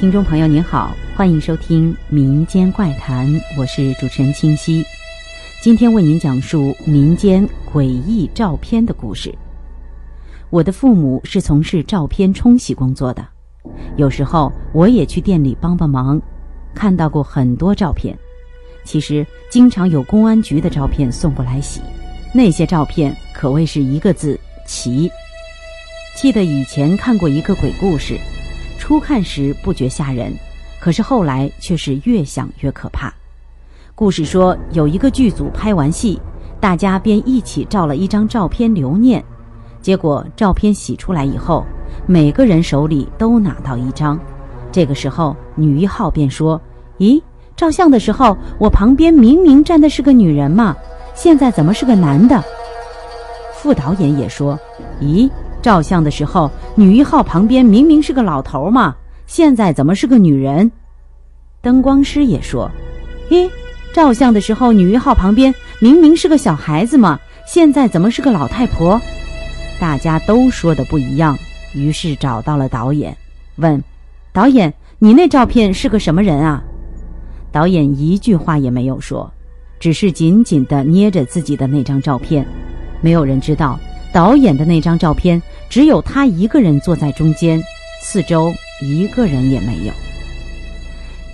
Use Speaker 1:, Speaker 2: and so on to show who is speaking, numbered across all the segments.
Speaker 1: 听众朋友您好，欢迎收听《民间怪谈》，我是主持人清晰。今天为您讲述民间诡异照片的故事。我的父母是从事照片冲洗工作的，有时候我也去店里帮帮忙，看到过很多照片。其实经常有公安局的照片送过来洗，那些照片可谓是一个字奇。记得以前看过一个鬼故事。初看时不觉吓人，可是后来却是越想越可怕。故事说有一个剧组拍完戏，大家便一起照了一张照片留念。结果照片洗出来以后，每个人手里都拿到一张。这个时候女一号便说：“咦，照相的时候我旁边明明站的是个女人嘛，现在怎么是个男的？”副导演也说：“咦。”照相的时候，女一号旁边明明是个老头嘛，现在怎么是个女人？灯光师也说：“咦，照相的时候女一号旁边明明是个小孩子嘛，现在怎么是个老太婆？”大家都说的不一样，于是找到了导演，问：“导演，你那照片是个什么人啊？”导演一句话也没有说，只是紧紧地捏着自己的那张照片。没有人知道。导演的那张照片，只有他一个人坐在中间，四周一个人也没有。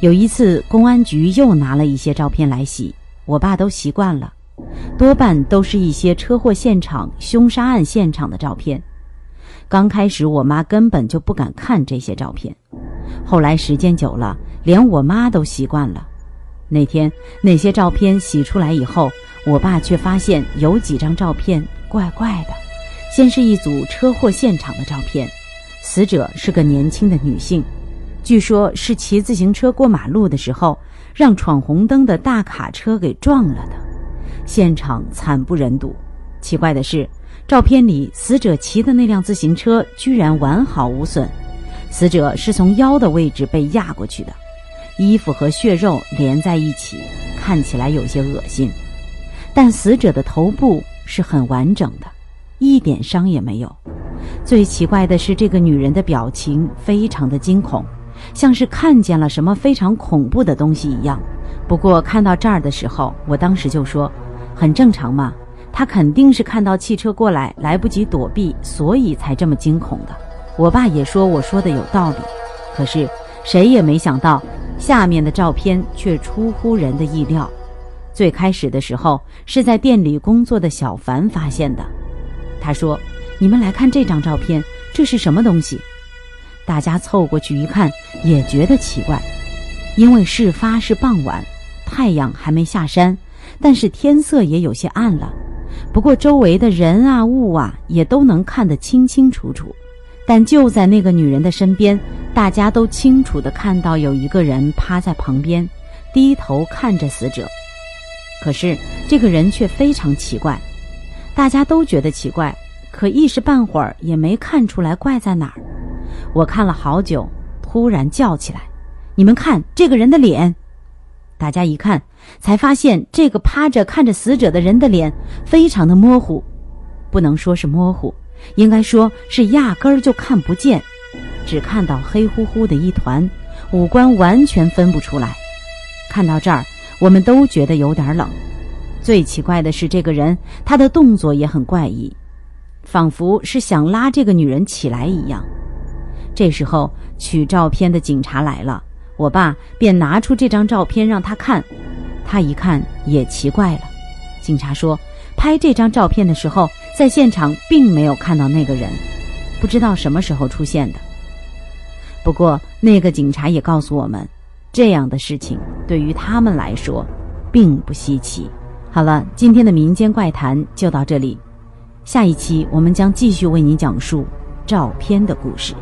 Speaker 1: 有一次，公安局又拿了一些照片来洗，我爸都习惯了，多半都是一些车祸现场、凶杀案现场的照片。刚开始，我妈根本就不敢看这些照片，后来时间久了，连我妈都习惯了。那天那些照片洗出来以后，我爸却发现有几张照片怪怪的。先是一组车祸现场的照片，死者是个年轻的女性，据说是骑自行车过马路的时候，让闯红灯的大卡车给撞了的，现场惨不忍睹。奇怪的是，照片里死者骑的那辆自行车居然完好无损，死者是从腰的位置被压过去的，衣服和血肉连在一起，看起来有些恶心，但死者的头部是很完整的。一点伤也没有。最奇怪的是，这个女人的表情非常的惊恐，像是看见了什么非常恐怖的东西一样。不过看到这儿的时候，我当时就说，很正常嘛，她肯定是看到汽车过来来不及躲避，所以才这么惊恐的。我爸也说我说的有道理，可是谁也没想到，下面的照片却出乎人的意料。最开始的时候是在店里工作的小凡发现的。他说：“你们来看这张照片，这是什么东西？”大家凑过去一看，也觉得奇怪，因为事发是傍晚，太阳还没下山，但是天色也有些暗了。不过周围的人啊、物啊，也都能看得清清楚楚。但就在那个女人的身边，大家都清楚地看到有一个人趴在旁边，低头看着死者。可是这个人却非常奇怪。大家都觉得奇怪，可一时半会儿也没看出来怪在哪儿。我看了好久，突然叫起来：“你们看这个人的脸！”大家一看，才发现这个趴着看着死者的人的脸非常的模糊，不能说是模糊，应该说是压根儿就看不见，只看到黑乎乎的一团，五官完全分不出来。看到这儿，我们都觉得有点冷。最奇怪的是，这个人他的动作也很怪异，仿佛是想拉这个女人起来一样。这时候取照片的警察来了，我爸便拿出这张照片让他看，他一看也奇怪了。警察说，拍这张照片的时候，在现场并没有看到那个人，不知道什么时候出现的。不过那个警察也告诉我们，这样的事情对于他们来说，并不稀奇。好了，今天的民间怪谈就到这里，下一期我们将继续为您讲述照片的故事。